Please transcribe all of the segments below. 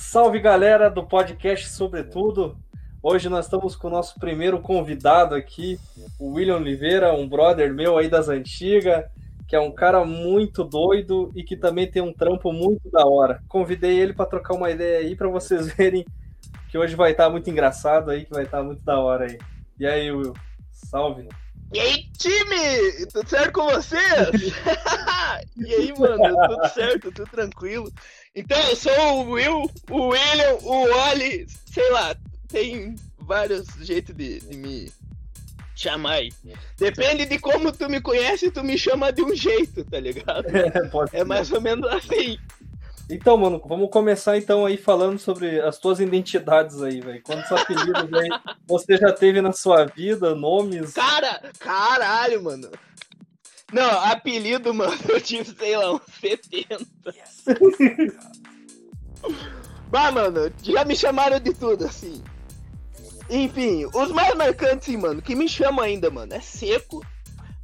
Salve galera do podcast Sobretudo. Hoje nós estamos com o nosso primeiro convidado aqui, o William Oliveira, um brother meu aí das antigas, que é um cara muito doido e que também tem um trampo muito da hora. Convidei ele para trocar uma ideia aí para vocês verem que hoje vai estar muito engraçado aí, que vai estar muito da hora aí. E aí, Will? Salve. E aí, time? Tudo certo com vocês? e aí, mano? Tudo certo, tudo tranquilo. Então, eu sou o Will, o William, o Oli, sei lá, tem vários jeitos de, de me chamar aí. Depende de como tu me conhece, tu me chama de um jeito, tá ligado? É, é mais ou menos assim. Então, mano, vamos começar então aí falando sobre as tuas identidades aí, velho. Quantos apelidos aí você já teve na sua vida, nomes? Cara, caralho, mano. Não, apelido, mano, eu tive, sei lá, uns 70. bah, mano, já me chamaram de tudo, assim. Enfim, os mais marcantes, mano, que me chamam ainda, mano, é Seco.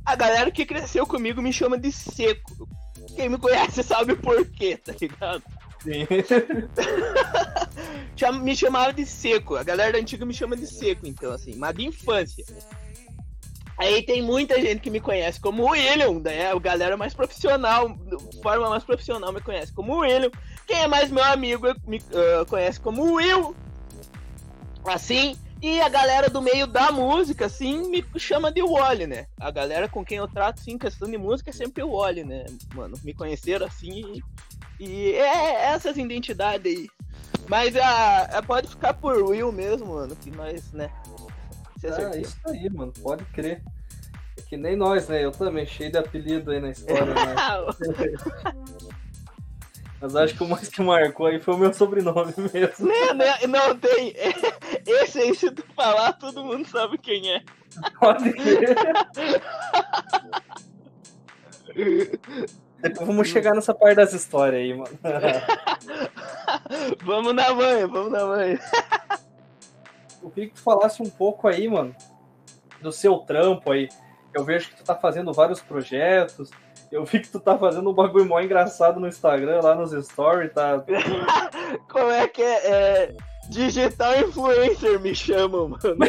A galera que cresceu comigo me chama de Seco. Quem me conhece sabe por quê, tá ligado? Sim. me chamaram de Seco. A galera da antiga me chama de Seco, então, assim, mas de infância. Aí tem muita gente que me conhece como o William, né? O galera mais profissional, forma mais profissional me conhece como o William. Quem é mais meu amigo me uh, conhece como o Will. Assim, e a galera do meio da música, assim, me chama de Wally, né? A galera com quem eu trato, sim, questão de música é sempre o Wally, né? Mano, me conheceram assim e, e é essas identidades aí. Mas a, a, pode ficar por Will mesmo, mano, que nós, né? É isso aí, mano, pode crer. É que nem nós, né? Eu também, cheio de apelido aí na história, né? Mas acho que o mais que marcou aí foi o meu sobrenome mesmo. Não, não, não tem. Esse aí, se tu falar, todo mundo sabe quem é. Pode crer. Depois vamos chegar nessa parte das histórias aí, mano. vamos na manhã, vamos na manhã. Eu queria que tu falasse um pouco aí, mano, do seu trampo aí. Eu vejo que tu tá fazendo vários projetos, eu vi que tu tá fazendo um bagulho mó engraçado no Instagram, lá nos stories, tá? Como é que é? é... Digital influencer me chamam, mano.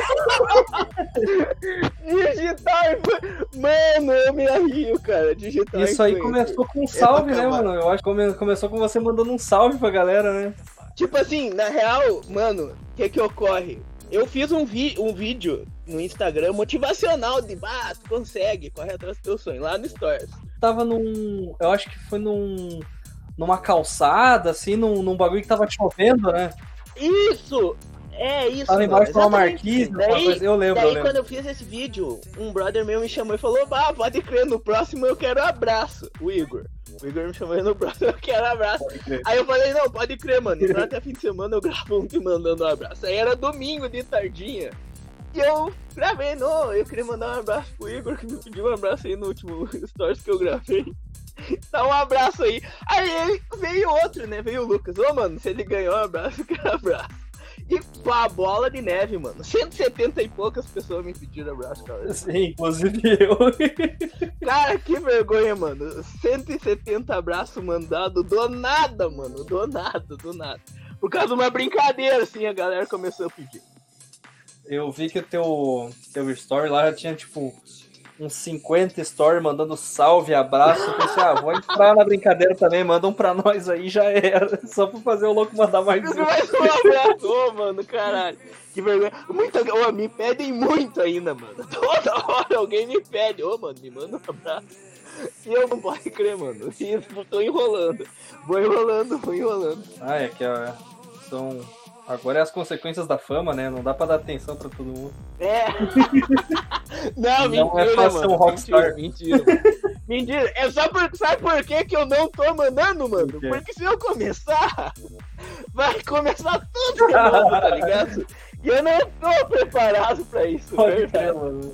Digital influencer. Mano, eu me arrio, cara. Digital Isso aí começou com um salve, né, mano? Eu acho que começou com você mandando um salve pra galera, né? Tipo assim, na real, mano, o que que ocorre? Eu fiz um, vi um vídeo no Instagram motivacional de, ah, tu consegue, corre atrás do teu sonho, lá no Stories tava num. Eu acho que foi num. numa calçada, assim, num, num bagulho que tava chovendo, né? Isso! É isso. Tava embaixo de uma marquise, daí, eu lembro. Daí, eu lembro. quando eu fiz esse vídeo, um brother meu me chamou e falou: Bah, pode crer, no próximo eu quero abraço. O Igor. O Igor me chamou e no próximo eu quero abraço. Aí eu falei: Não, pode crer, mano. Então até fim de semana eu gravo um te mandando um abraço. Aí era domingo de tardinha. E eu gravei, não, eu queria mandar um abraço pro Igor, que me pediu um abraço aí no último stories que eu gravei. Dá um abraço aí. Aí veio outro, né? Veio o Lucas. Ô, mano, se ele ganhou um abraço, eu quero abraço. E com a bola de neve, mano. 170 e poucas pessoas me pediram abraço, cara. Sim, inclusive eu. Cara, que vergonha, mano. 170 abraços mandados do nada, mano. Do nada, do nada. Por causa de uma brincadeira, assim, a galera começou a pedir eu vi que o teu, teu story lá já tinha, tipo, uns 50 stories mandando salve, abraço. Eu pensei, ah, vou entrar na brincadeira também, manda um pra nós aí, já era. Só pra fazer o louco mandar mais um. Mais um abraço, oh, mano, caralho. Que vergonha. Muita, oh, me pedem muito ainda, mano. Toda hora alguém me pede, ô, oh, mano, me manda um abraço. E eu não posso crer, mano. E tô enrolando. Vou enrolando, vou enrolando. Ah, é que ó, são Agora é as consequências da fama, né? Não dá pra dar atenção pra todo mundo. É. não, não mentira, é fácil um rockstar. Mentira, mentira. mentira. É só por, sabe por que, que eu não tô mandando, mano? Por Porque se eu começar, vai começar tudo de novo, tá ligado? E eu não tô preparado pra isso, Pode é, mano.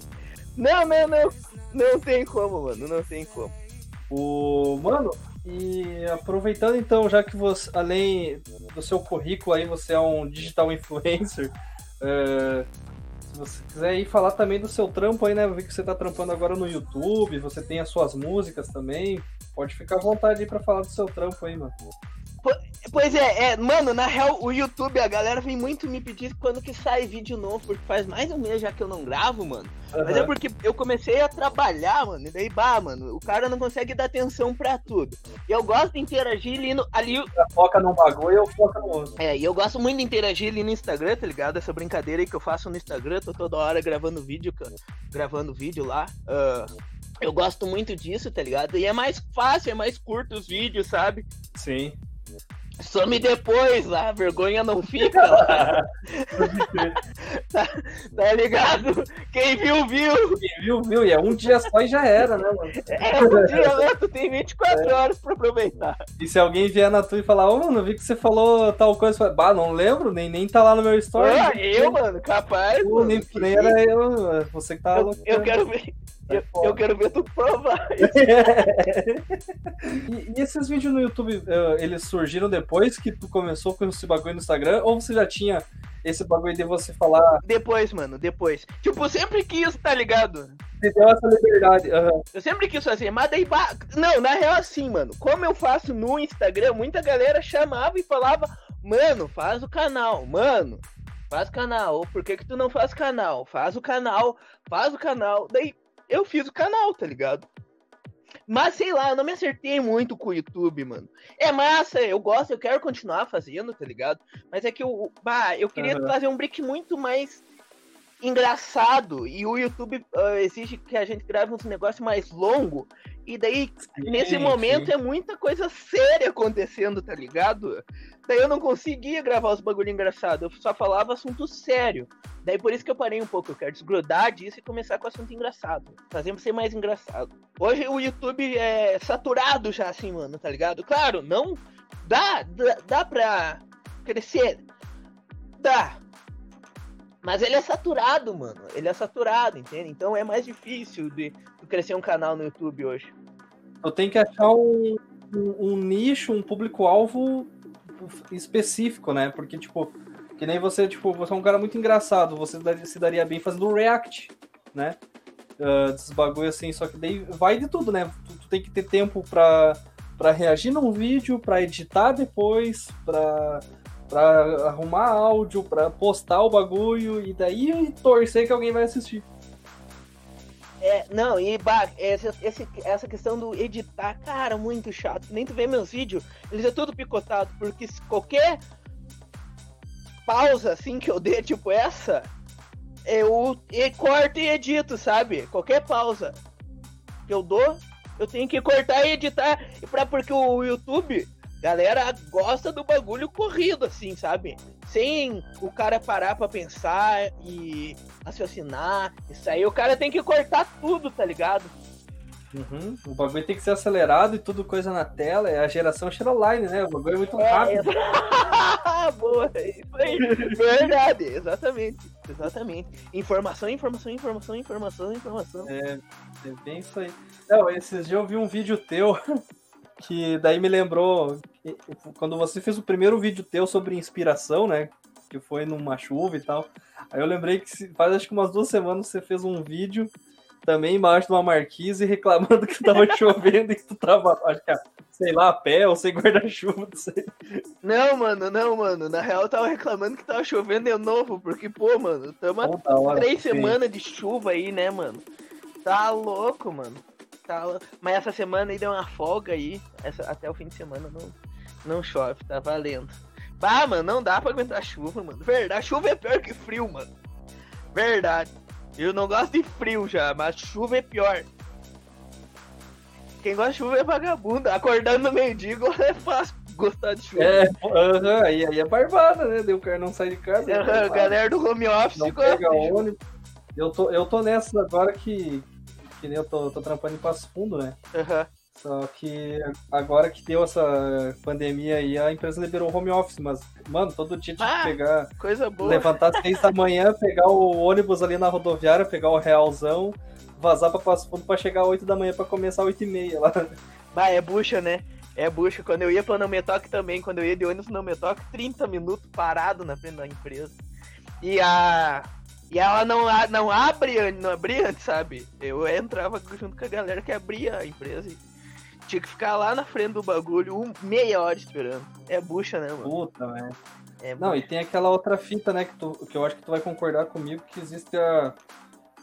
Não, não, não. Não tem como, mano. Não tem como. O. Mano, e aproveitando então, já que você, além do seu currículo aí, você é um digital influencer, uh, se você quiser ir falar também do seu trampo aí, né? Eu vi que você tá trampando agora no YouTube, você tem as suas músicas também. Pode ficar à vontade aí pra falar do seu trampo aí, mano. Pois é, é, mano, na real, o YouTube, a galera vem muito me pedir quando que sai vídeo novo, porque faz mais um mês já que eu não gravo, mano. Uhum. Mas é porque eu comecei a trabalhar, mano, e daí, bah, mano, o cara não consegue dar atenção pra tudo. E eu gosto de interagir ali no... Ali... Foca num bagulho eu foca no outro. É, e eu gosto muito de interagir ali no Instagram, tá ligado? Essa brincadeira aí que eu faço no Instagram, tô toda hora gravando vídeo, gravando vídeo lá. Uh, eu gosto muito disso, tá ligado? E é mais fácil, é mais curto os vídeos, sabe? Sim. Some depois a vergonha não fica lá. tá, tá, ligado? Quem viu, viu. Quem viu, viu. E é um dia só e já era, né, mano? É um dia, né? Tu tem 24 é. horas pra aproveitar. E se alguém vier na tua e falar, ô, oh, mano, vi que você falou tal coisa, fala, bah, não lembro, nem, nem tá lá no meu story. Ah, eu, mano, capaz. Pô, mano, nem, nem era eu, você que tava eu, eu quero ver. Eu, eu, quero ver tu provar. e, e, esses vídeos no YouTube, eh, eles surgiram depois que tu começou com esse bagulho no Instagram? Ou você já tinha esse bagulho de você falar. Depois, mano, depois. Tipo, sempre quis, tá ligado? Você deu essa liberdade. Uhum. Eu sempre quis fazer, mas daí. Não, na real, assim, mano. Como eu faço no Instagram, muita galera chamava e falava, mano, faz o canal, mano. Faz canal, por que, que tu não faz canal? Faz o canal, faz o canal. Daí, eu fiz o canal, tá ligado? Mas sei lá, eu não me acertei muito com o YouTube, mano. É massa, eu gosto, eu quero continuar fazendo, tá ligado? Mas é que eu, bah, eu queria uhum. fazer um brick muito mais engraçado e o YouTube uh, exige que a gente grave uns negócios mais longo e daí sim, nesse momento sim. é muita coisa séria acontecendo, tá ligado? Daí eu não conseguia gravar os bagulho engraçado, eu só falava assunto sério. Daí por isso que eu parei um pouco, eu quero desgrudar disso e começar com assunto engraçado. Fazer ser mais engraçado. Hoje o YouTube é saturado já assim, mano, tá ligado? Claro, não dá, dá, dá pra crescer. Dá. Mas ele é saturado, mano. Ele é saturado, entende? Então é mais difícil de, de crescer um canal no YouTube hoje. Eu tenho que achar um, um, um nicho, um público-alvo específico, né? Porque, tipo, que nem você, tipo, você é um cara muito engraçado, você se daria bem fazendo react, né? Uh, desses bagulho assim, só que daí vai de tudo, né? Tu, tu, tem que ter tempo pra, pra reagir num vídeo, pra editar depois, pra, pra arrumar áudio, pra postar o bagulho e daí torcer que alguém vai assistir. É, não, e bah, essa, essa questão do editar, cara, muito chato. Nem tu vê meus vídeos, eles é tudo picotado, porque se qualquer pausa assim que eu dê, tipo essa, eu corto e edito, sabe? Qualquer pausa que eu dou, eu tenho que cortar e editar. E porque o YouTube, galera, gosta do bagulho corrido, assim, sabe? Sem o cara parar pra pensar e raciocinar. Isso aí o cara tem que cortar tudo, tá ligado? Uhum. O bagulho tem que ser acelerado e tudo coisa na tela. É a geração Shadowline, né? O bagulho é muito é, rápido. É... Boa, isso aí. Verdade, exatamente. Exatamente. Informação, informação, informação, informação, informação. É, é bem isso aí. Não, esses dias eu vi um vídeo teu que daí me lembrou quando você fez o primeiro vídeo teu sobre inspiração, né? Que foi numa chuva e tal. Aí eu lembrei que faz acho que umas duas semanas você fez um vídeo também embaixo de uma marquise reclamando que tava chovendo e que tu tava, acho que, sei lá, a pé ou sem guarda-chuva, não sei. Não, mano, não, mano. Na real, eu tava reclamando que tava chovendo de novo, porque, pô, mano, tamo há três semanas de chuva aí, né, mano? Tá louco, mano. Louco. Mas essa semana aí deu uma folga aí. Essa, até o fim de semana não, não chove, tá valendo. Bah, mano, não dá pra aguentar chuva, mano. Verdade, chuva é pior que frio, mano. Verdade. Eu não gosto de frio já, mas chuva é pior. Quem gosta de chuva é vagabundo. Acordando no meio-dia é fácil gostar de chuva. É, uh -huh, aí, aí é barbada, né? Deu o cara não sai de casa. Uh -huh, galera do home office não pega ônibus. Eu tô, eu tô nessa agora que, que nem eu tô, tô trampando em Passo Fundo, né? Uh -huh. Só que agora que deu essa pandemia aí, a empresa liberou home office, mas, mano, todo dia tinha ah, que pegar. Coisa boa. Levantar seis da manhã, pegar o ônibus ali na rodoviária, pegar o realzão, vazar pra Passo Fundo pra chegar às 8 da manhã pra começar às 8 e meia lá. Bah, é bucha, né? É bucha. Quando eu ia pra Nametoc também, quando eu ia de ônibus no Nametoc, 30 minutos parado na frente da empresa. E a. E ela não, não abre, não abria, sabe? Eu entrava junto com a galera que abria a empresa Tinha que ficar lá na frente do bagulho um, meia hora esperando. É bucha, né, mano? Puta, né? É Não, e tem aquela outra fita, né, que, tu, que eu acho que tu vai concordar comigo, que existe a,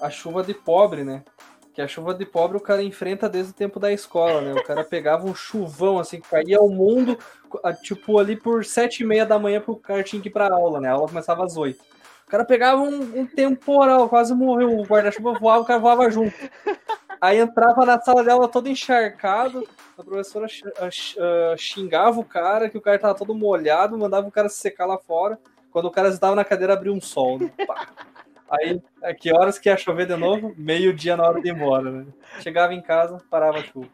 a chuva de pobre, né? Que a chuva de pobre o cara enfrenta desde o tempo da escola, né? O cara pegava um chuvão, assim, que caía ao mundo, tipo, ali por sete e meia da manhã pro cara tinha que ir pra aula, né? A aula começava às oito. O cara pegava um, um temporal, quase morreu, o guarda-chuva voava, o cara voava junto. Aí entrava na sala dela todo encharcado, a professora xingava o cara, que o cara tava todo molhado, mandava o cara se secar lá fora. Quando o cara estava na cadeira, abria um sol. Né? Aí, a que horas que ia chover de novo? Meio-dia na hora de ir embora, né? Chegava em casa, parava a chuva.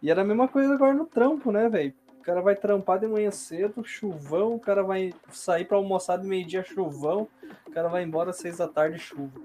E era a mesma coisa agora no trampo, né, velho? O cara vai trampar de manhã cedo, chuvão, o cara vai sair pra almoçar de meio-dia, chuvão, o cara vai embora às seis da tarde, chuva.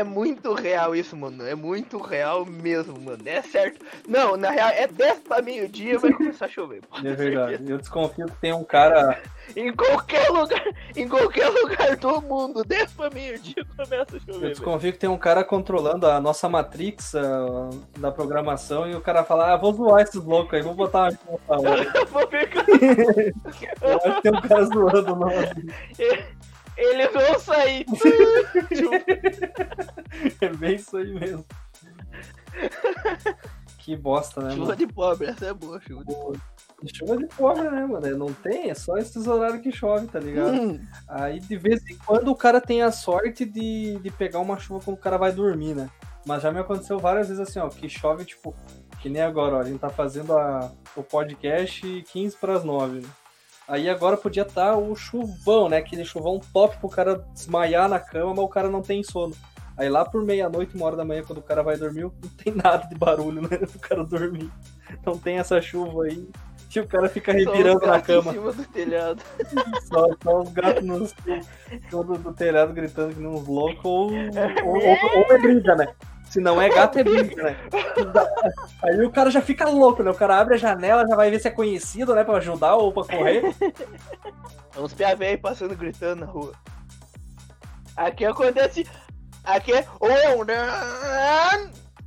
É muito real isso, mano. É muito real mesmo, mano. É certo. Não, na real, é 10 pra meio-dia vai começar a chover. É verdade. certeza. Eu desconfio que tem um cara. Em qualquer lugar, em qualquer lugar do mundo, 10 pra meio-dia começa a Eu chover. velho. desconfio que tem um cara controlando a nossa Matrix ah, da programação e o cara fala, ah, vou zoar esses loucos aí, vou botar uma. Eu vou ficar. Eu acho que tem um cara zoando nós. Eles vão sair. É bem isso aí mesmo. Que bosta, né, Chuva mano? de pobre, essa é boa, chuva de pobre. Chuva de pobre, né, mano? Não tem, é só esses horários que chove, tá ligado? Hum, Aí de vez em quando o cara tem a sorte de, de pegar uma chuva quando o cara vai dormir, né? Mas já me aconteceu várias vezes assim, ó, que chove, tipo, que nem agora, ó, a gente tá fazendo a, o podcast 15 pras 9, né? Aí agora podia estar o chuvão, né? Aquele chuvão top pro cara desmaiar na cama, mas o cara não tem sono. Aí lá por meia-noite, uma hora da manhã, quando o cara vai dormir, não tem nada de barulho, né? O cara dormir. Não tem essa chuva aí. E o cara fica revirando na cama. Em cima do telhado. Só, só os gatos no todo do telhado gritando que nem uns loucos, ou, ou, ou- ou é briga, né? Se não é gato, é briga, né? Aí o cara já fica louco, né? O cara abre a janela, já vai ver se é conhecido, né? Pra ajudar ou pra correr. Uns pia velho passando gritando na rua. Aqui acontece. Aqui é. Ou é um.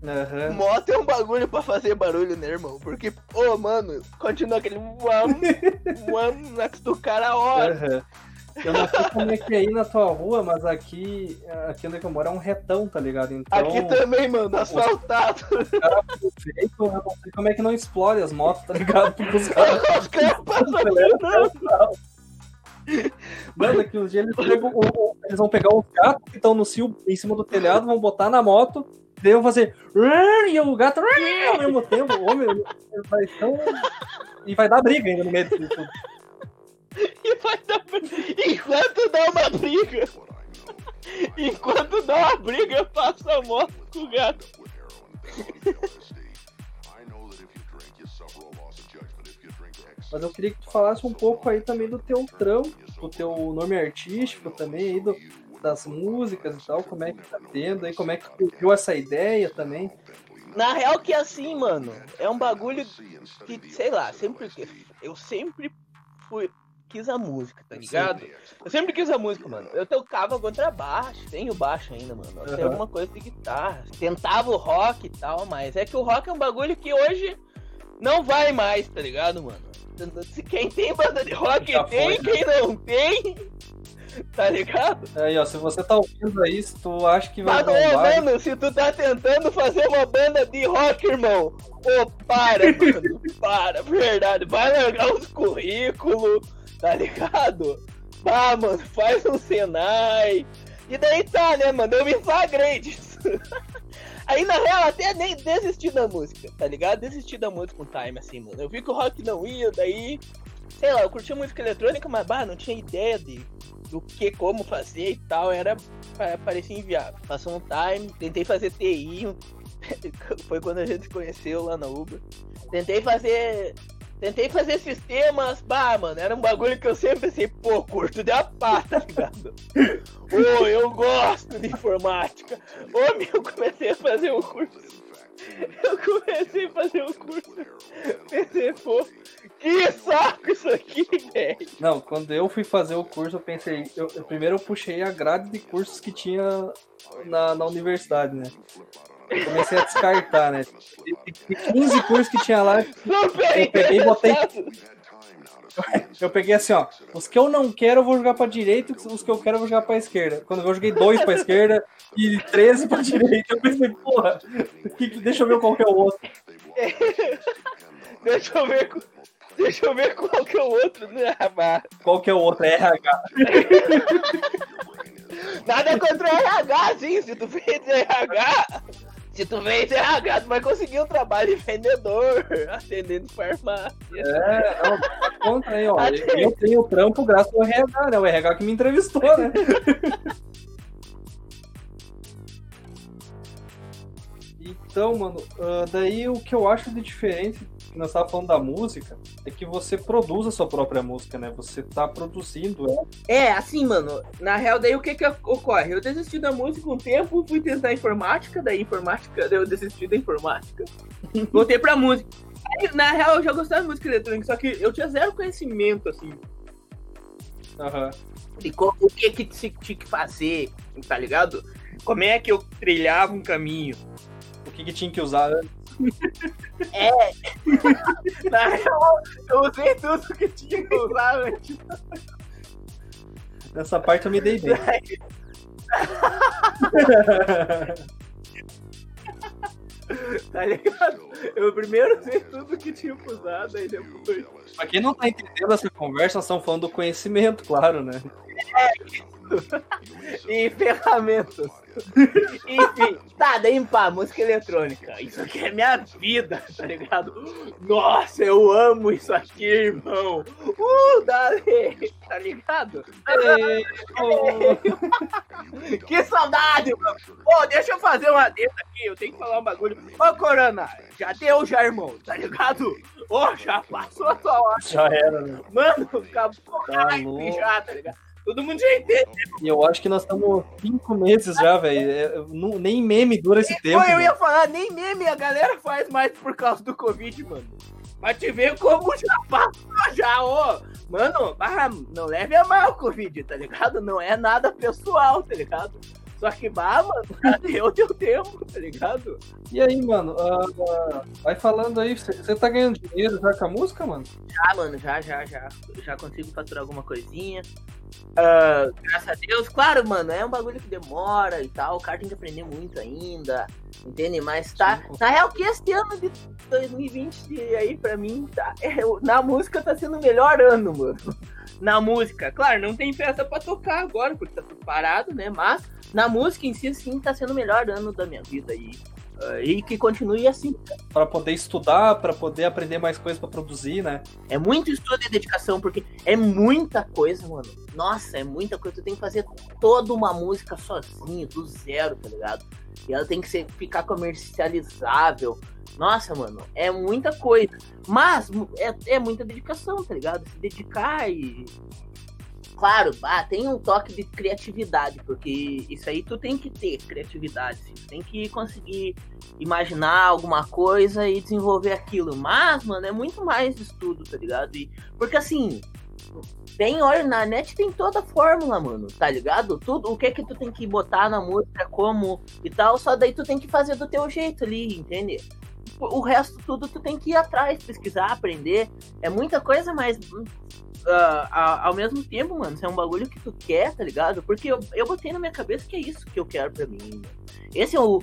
Aham. Moto é um bagulho pra fazer barulho, né, irmão? Porque, ô, mano, continua aquele. One, one antes do cara a hora. aham. Eu não sei como é que é aí na tua rua, mas aqui, aqui onde é que eu moro é um retão, tá ligado? Então, Aqui também, mano, asfaltado. eu não sei como é que não explode as motos, tá ligado? Porque os caras Os caras passam. Mano, daqui uns dias eles, pegam eles vão pegar os gatos que estão no cio em cima do telhado, vão botar na moto, daí vão fazer e o gato ao mesmo tempo. Meu, vai tão... E vai dar briga ainda no meio disso tudo. E vai dar. Enquanto dá uma briga. Enquanto dá uma briga, passa a moto com o gato. Mas eu queria que tu falasse um pouco aí também do teu trampo, do teu nome artístico também, aí do, das músicas e tal, como é que tá tendo aí, como é que tu viu essa ideia também. Na real que é assim, mano, é um bagulho que, sei lá, sempre eu sempre fui quis a música, tá ligado? Eu sempre quis a música, mano. Eu tocava contrabaixo, tenho baixo ainda, mano. Eu tenho Aham. alguma coisa de guitarra. Tentava o rock e tal, mas é que o rock é um bagulho que hoje não vai mais, tá ligado, mano? Se quem tem banda de rock Já tem, foi, né? quem não tem, tá ligado? Aí, ó, se você tá ouvindo aí, se tu acha que vai bombar, mano, se tu tá tentando fazer uma banda de rock, irmão, ô, para, mano, para, verdade, vai largar uns currículos, tá ligado? Vá, mano, faz um Senai. E daí tá, né, mano, eu me flagrei disso. Aí, na real, até nem desisti da música, tá ligado? Desisti da música com time, assim, mano. Eu vi que o rock não ia, daí, sei lá, eu curtia música eletrônica, mas, bah, não tinha ideia de, do que, como fazer e tal, era pa- parecia inviável. Passou um time, tentei fazer TI, foi quando a gente se conheceu lá na Uber. Tentei fazer. Tentei fazer sistemas, bah, mano, era um bagulho que eu sempre pensei, pô, curto de a pá, tá ligado? Ô, eu gosto de informática. Ô, meu, eu comecei a fazer um curso. Eu comecei a fazer um curso. Pensei, pô, que saco isso aqui, velho. Não, quando eu fui fazer o curso, eu pensei. Eu, eu- primeiro eu puxei a grade de cursos que tinha na, na universidade, né? Comecei a descartar, né? 15 cursos que tinha lá, eu peguei e botei. Eu peguei assim, ó. Os que eu não quero, eu vou jogar pra direita, os que eu quero, eu vou jogar pra esquerda. Quando eu joguei dois pra esquerda e 13 pra direita, eu pensei, porra, deixa eu ver qual que é o outro. deixa eu ver. Deixa eu ver qual que é o outro, né, Qual que é o outro? É RH. Nada contra o RH, sim. Se tu fez RH, se tu fez RH, tu vai conseguir um trabalho de vendedor, atendendo farmácia. É, não, tá contra aí, ó. Eu tenho trampo graças ao RH, né? O RH que me entrevistou, né? Então, mano, uh, daí o que eu acho de diferente nós estávamos falando da música, é que você produz a sua própria música, né? Você tá produzindo ela. É, assim, mano, na real, daí o que que ocorre? Eu desisti da música um tempo, fui tentar informática, daí informática, daí eu desisti da informática. Voltei pra música. Aí, na real, eu já gostava de música eletrônica, só que eu tinha zero conhecimento, assim. Aham. Uhum. De como, o que que tinha que fazer, tá ligado? Como é que eu trilhava um caminho. O que que tinha que usar antes. É. Na real, eu usei tudo que tinha que usar antes. Nessa parte eu me dei bem. tá ligado? Eu primeiro usei tudo que tinha usado, aí depois. Pra quem não tá entendendo essa conversa, nós estamos falando do conhecimento, claro, né? É, e ferramentas. Enfim, tá, daí pá, música eletrônica. Isso aqui é minha vida, tá ligado? Nossa, eu amo isso aqui, irmão. Uh, dale, tá ligado? que saudade, mano. Pô, deixa eu fazer uma dessa aqui, eu tenho que falar um bagulho. Ô, Corona, já deu já, irmão, tá ligado? Ô, já passou a tua hora. Já era, né? Mano, acabou tá já, tá ligado? Todo mundo já entende. E eu acho que nós estamos cinco meses já, velho. É, nem meme dura esse tempo. eu ia falar, nem meme a galera faz mais por causa do Covid, mano. Mas te ver como já passou já, ô. Mano, não leve a mal o Covid, tá ligado? Não é nada pessoal, tá ligado? Só que, bah, mano, deu teu tempo, tá ligado? E aí, mano, uh, uh, vai falando aí, você tá ganhando dinheiro já com a música, mano? Já, mano, já, já, já. Já consigo faturar alguma coisinha. Uh, graças a Deus, claro, mano, é um bagulho que demora e tal, o cara tem que aprender muito ainda, entende? Mas tá, na real que esse ano de 2020 aí pra mim, tá, é, na música tá sendo o melhor ano, mano. Na música, claro, não tem festa pra tocar agora, porque tá tudo parado, né? Mas na música em si, sim, tá sendo o melhor ano da minha vida aí. E que continue assim. Para poder estudar, para poder aprender mais coisas para produzir, né? É muito estudo e dedicação, porque é muita coisa, mano. Nossa, é muita coisa. Tu tem que fazer toda uma música sozinho, do zero, tá ligado? E ela tem que ser, ficar comercializável. Nossa, mano, é muita coisa. Mas é, é muita dedicação, tá ligado? Se dedicar e claro, ah, tem um toque de criatividade, porque isso aí tu tem que ter criatividade, assim, tu tem que conseguir imaginar alguma coisa e desenvolver aquilo. Mas, mano, é muito mais estudo, tá ligado? E, porque assim, tem, olha, na net tem toda a fórmula, mano, tá ligado? Tudo, o que que tu tem que botar na música, como e tal, só daí tu tem que fazer do teu jeito ali, entende? O resto tudo tu tem que ir atrás, pesquisar, aprender. É muita coisa, mas uh, ao mesmo tempo, mano, se é um bagulho que tu quer, tá ligado? Porque eu, eu botei na minha cabeça que é isso que eu quero pra mim. Esse é o.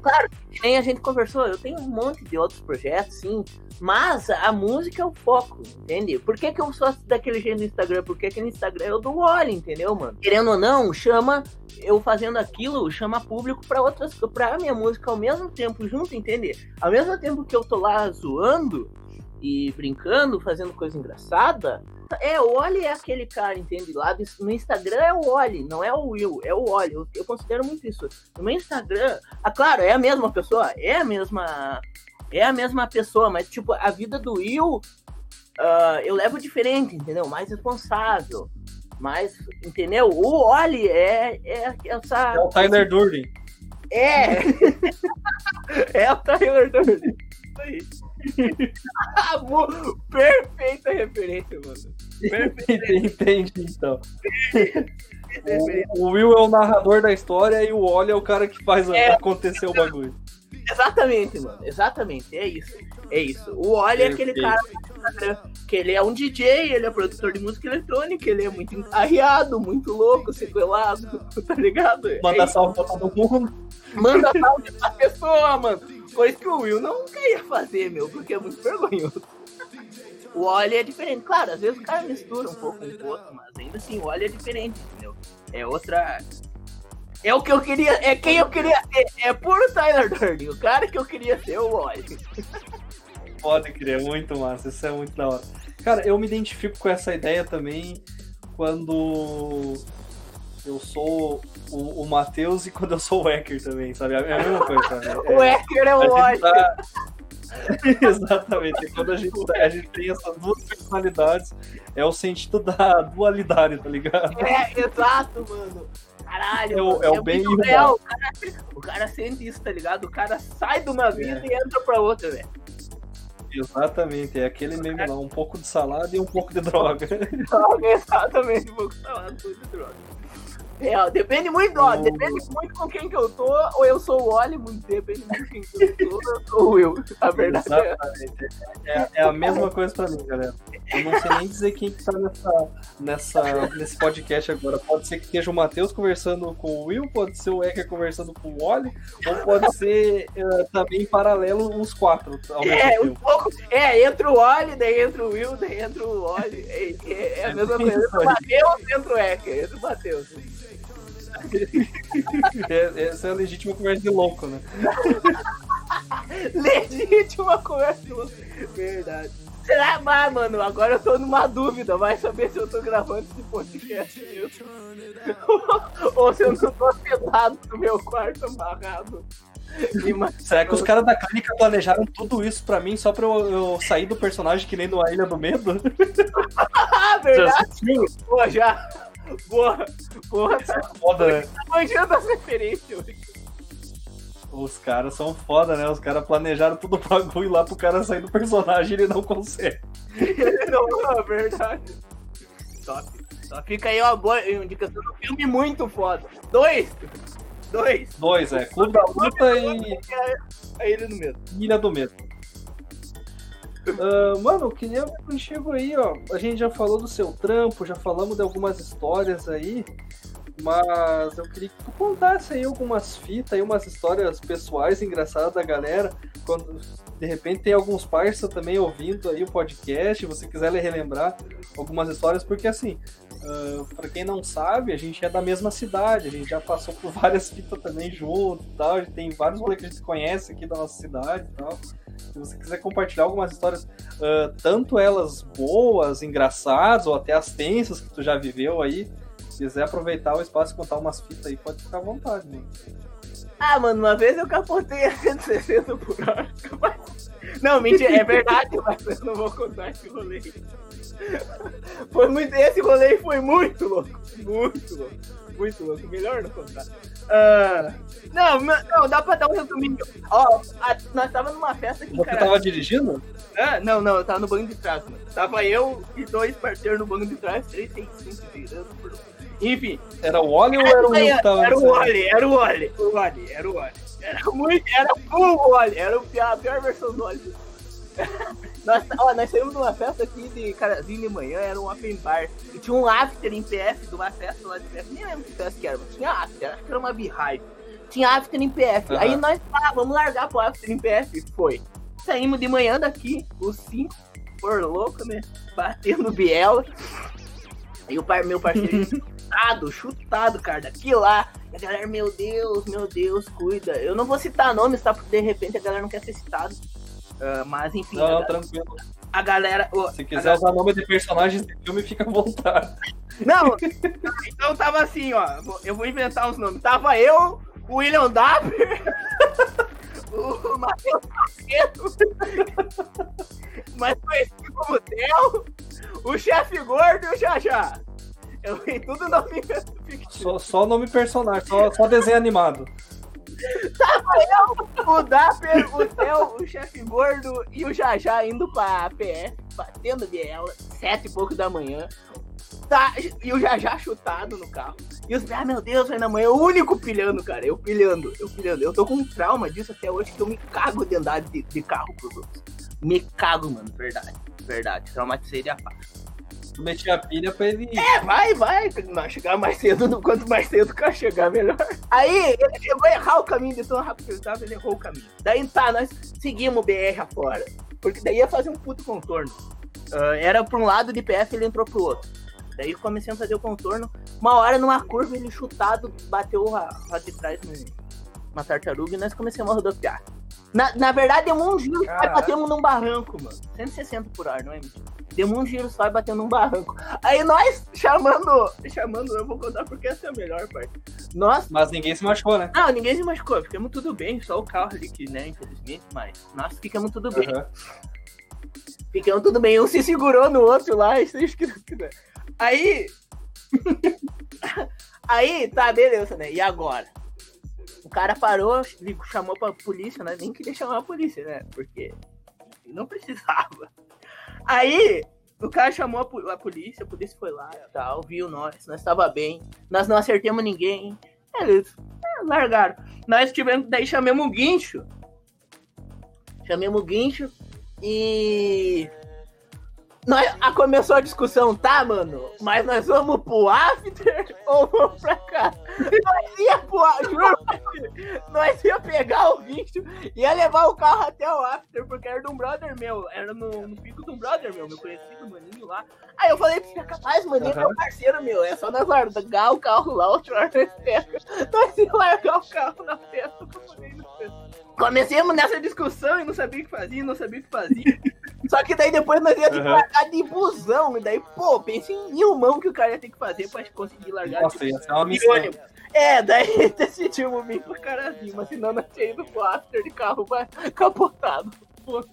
Claro, nem a gente conversou, eu tenho um monte de outros projetos, sim. Mas a música é o foco, entende? Por que, que eu sou daquele jeito no Instagram? Porque que no Instagram eu dou olho, entendeu, mano? Querendo ou não, chama eu fazendo aquilo, chama público para outras, pra minha música ao mesmo tempo junto, entende? Ao mesmo tempo que eu tô lá zoando e brincando, fazendo coisa engraçada, é, o Oli é aquele cara, entende? Lá no Instagram é o Oli, não é o Will, é o Oli. Eu, eu, considero muito isso. No meu Instagram, ah, claro, é a mesma pessoa, é a mesma. É a mesma pessoa, mas tipo, a vida do Will uh, eu levo diferente, entendeu? Mais responsável. Mais, entendeu? O Oli é, é essa. É o Tyler Durden. É! é o Tyler Durden. Isso aí. Perfeita referência, mano. Perfeita. Entendi, então. O, o, Will é o narrador da história e o Oli é o cara que faz é. acontecer o bagulho. Exatamente, mano. Exatamente. É isso. É isso. O Oli é aquele cara que ele é um DJ, ele é produtor de música eletrônica, ele é muito arriado, muito louco, sequelado, tá ligado? Manda é salve pra todo mundo. Manda salve pra pessoa, mano. Coisa que o Will não queria fazer, meu, porque é muito vergonhoso. O óleo é diferente. Claro, às vezes o cara mistura um pouco com o outro, mas ainda assim, o óleo é diferente, entendeu? É outra. É o que eu queria. É quem eu queria ser. É puro Tyler Durden. O cara que eu queria ser, o óleo. Pode crer, muito massa. Isso é muito da hora. Cara, eu me identifico com essa ideia também quando eu sou o, o Matheus e quando eu sou o Ecker também, sabe? É a mesma coisa, sabe? É, o Ecker é o óleo. Tá... Exatamente. Quando a gente, tá, a gente tem essas duas personalidades, é o sentido da dualidade, tá ligado? É, exato, mano. Caralho, é o, é o bem e o mal. O cara, o cara sente isso, tá ligado? O cara sai de uma vida é. e entra pra outra, velho. Exatamente, é aquele meme lá, um pouco de salada e um pouco de droga. Droga, exatamente, um pouco de salada e um pouco de droga. Real, depende muito, ó, depende muito com quem que eu tô, ou eu sou o Oli, muito depende muito com quem que eu tô, eu sou o eu. A verdade Exatamente. É, é, é a mesma coisa pra mim, galera. Eu não sei nem dizer quem que tá nessa, nessa, nesse podcast agora. Pode ser que esteja o Matheus conversando com o Will, pode ser o Ecker conversando com o Oli, ou pode ser uh, também em paralelo os quatro. é, um pouco. É, entra o Oli, daí entra o Will, daí entra o Oli. É, é, é a mesma coisa. Entra o Matheus, entra o Ecker, entra o Matheus. Essa é a legítima conversa de louco, né? legítima conversa de louco. Verdade. Será, mas, mano, agora eu tô numa dúvida. Vai saber se eu tô gravando esse podcast mesmo. Ou se eu não tô sentado no meu quarto amarrado. Será que os caras da clínica planejaram tudo isso pra mim só pra eu, eu sair do personagem que nem no A Ilha do Medo? Verdade? Pô, já. Boa, porra. Tá, foda, né? Tá manjando as referências Os caras são foda, né? Os caras planejaram tudo o bagulho lá pro cara sair do personagem e ele não consegue. não, é verdade. Top. Só fica aí uma boa indicação um filme muito foda. Dois! Dois! Dois, é. Clube da Luta e. A Ilha do Medo. Ilha do Medo. Uh, mano, queria contigo aí, ó. A gente já falou do seu trampo, já falamos de algumas histórias aí, mas eu queria que tu contasse aí algumas fitas aí, umas histórias pessoais engraçadas da galera. Quando de repente tem alguns parceiros também ouvindo aí o podcast, você quiser relembrar algumas histórias, porque assim, uh, para quem não sabe, a gente é da mesma cidade, a gente já passou por várias fitas também junto e tal, a gente tem vários rolês que a gente conhece aqui da nossa cidade e tal. Se você quiser compartilhar algumas histórias, uh, tanto elas boas, engraçadas, ou até as tensas que tu já viveu aí, se quiser aproveitar o espaço e contar umas fitas aí, pode ficar à vontade, mano. Ah, mano, uma vez eu capotei a 160 por hora. Não, mentira, é verdade, mas eu não vou contar esse rolê. Foi muito, esse rolê foi muito louco. Muito louco. Muito louco. Melhor não contar. Uh, não, não, dá pra dar um resuminho. Ó, a, nós tava numa festa aqui. Você tava dirigindo? Ah, não, não, eu tava no banco de trás, mano. Tava eu e dois parceiros no banco de trás, 35 girando por. Enfim. Era o Oli ou era o Will que tava Era o Oli, era o Oli. O Oli, era o Oli. Era muito, era full Oli. Era a pior versão do Oli. nós, ó, nós saímos de uma festa aqui de carazinho de manhã, era um open bar. E tinha um after em PF de uma festa lá de PF. Nem lembro que festa que era, mas tinha after, acho que era uma beehive. Tinha after em PF. Uhum. Aí nós, ah, vamos largar pro after em PF. Foi. Saímos de manhã daqui, os cinco, por louco, né? Batendo biela. E o par, meu parceiro chutado, chutado, cara, daqui lá. E a galera, meu Deus, meu Deus, cuida. Eu não vou citar nomes, tá? Porque de repente a galera não quer ser citado. Uh, mas enfim. Não, não, tranquilo. A galera. Oh, Se quiser usar nome de personagens de filme, fica à vontade. Não, então tava assim, ó. Eu vou inventar os nomes. Tava eu, o William Dapper, o Matheus Macedo, mas conhecido como Theo, o chefe gordo e o Jajá. Eu vi tudo nome fictício. Só, só nome personagem, só, só desenho animado. Tava eu, o Dapper, o Theo, o chefe gordo e o Jajá indo pra PF, batendo de ela, sete e pouco da manhã. Tá, e o Jajá chutado no carro. E os ah, meu Deus, vai na mãe, é o único pilhando, cara. Eu pilhando, eu pilhando. Eu tô com um trauma disso até hoje que eu me cago de andar de, de carro pros outros. Me cago, mano, verdade. Verdade. Traumatizei de a parte. Tu a pilha pra ele. É, vai, vai. Chegar mais cedo, quanto mais cedo que chegar, melhor. Aí ele chegou a errar o caminho de tão rápido que ele tava, ele errou o caminho. Daí tá, nós seguimos o BR afora. Porque daí ia fazer um puto contorno. Uh, era pra um lado de PF ele entrou pro outro. Daí comecei a fazer o contorno. Uma hora numa curva ele chutado, bateu a, a de trás numa tartaruga e nós começamos a rodopiar. Na, na verdade, deu um giro e batemos num barranco, mano. 160 por hora, não é mentira? Deu um giro só e bateu num barranco. Aí nós chamando. Chamando, eu vou contar porque essa é a melhor parte. Nós. Mas ninguém se machucou, né? Não, ninguém se machucou. Ficamos tudo bem. Só o carro ali que, né, infelizmente, mas nós ficamos tudo bem. Uhum. Ficamos tudo bem. Um se segurou no outro lá. Isso é Aí. Aí, tá, beleza, né? E agora? O cara parou, chamou pra polícia, né? Nem queria chamar a polícia, né? Porque não precisava. Aí, o cara chamou a, polícia, a polícia foi lá e tal, viu nós, nós estava bem, nós não acertamos ninguém. Eles é, largaram. Nós tivemos, daí chamamos o guincho. Chamamos o guincho e nós, começou a discussão, tá, mano? Mas nós vamos pro after ou vamos pra cá? Nós ia pro after, nós ia pegar o bicho, ia levar o carro até o after, porque era de um brother meu, era no, no pico de um brother meu, meu conhecido maninho lá. Aí eu falei pra você, capaz, maninho, uhum. meu parceiro meu, é só nós largar o carro lá, outro hora nós pega. Nós ia largar o carro na festa pra poder ir no Comecemos nessa discussão e não sabia o que fazia, não sabia o que fazia. Só que daí depois nós ia ter que largar de busão. E daí, pô, pense em mil mão que o cara ia ter que fazer pra conseguir largar Nossa, de, ia ser uma missão. É, daí decidimos vir pro carazinho, mas senão nós tinha ido pro after de carro capotado. Pô.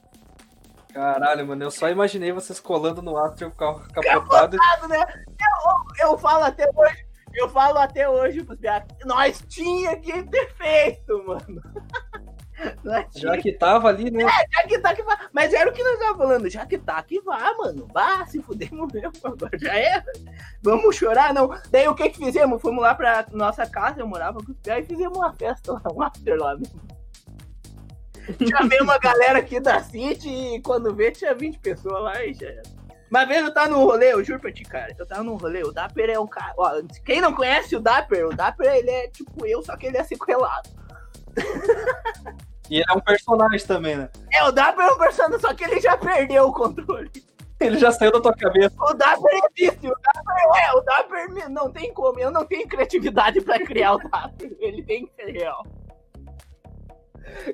Caralho, mano, eu só imaginei vocês colando no after o carro capotado. Capotado, né? Eu, eu falo até hoje, eu falo até hoje, nós tinha que ter feito, mano. Já que tava ali, né? É, já que tá que vá. Mas era o que nós tava falando, já que tá que vá, mano. Vá, se fudemos mesmo, agora já era. Vamos chorar, não. Daí o que que fizemos? Fomos lá pra nossa casa, eu morava com os pés e fizemos uma festa lá, um after lá mesmo. Chamei uma galera aqui da City e quando vê tinha 20 pessoas lá e já era. Uma vez eu tava no rolê, eu juro pra ti, cara, eu tava no rolê, o Dapper é um cara. Ó, quem não conhece o Dapper, o Dapper ele é tipo eu, só que ele é sequelado. E ele é um personagem também, né? É, o Dapper é um personagem, só que ele já perdeu o controle. Ele já saiu da tua cabeça. O Dapper é vício, o Dapper é, o Dapper não tem como, eu não tenho criatividade pra criar o Dapper, ele tem que ser real.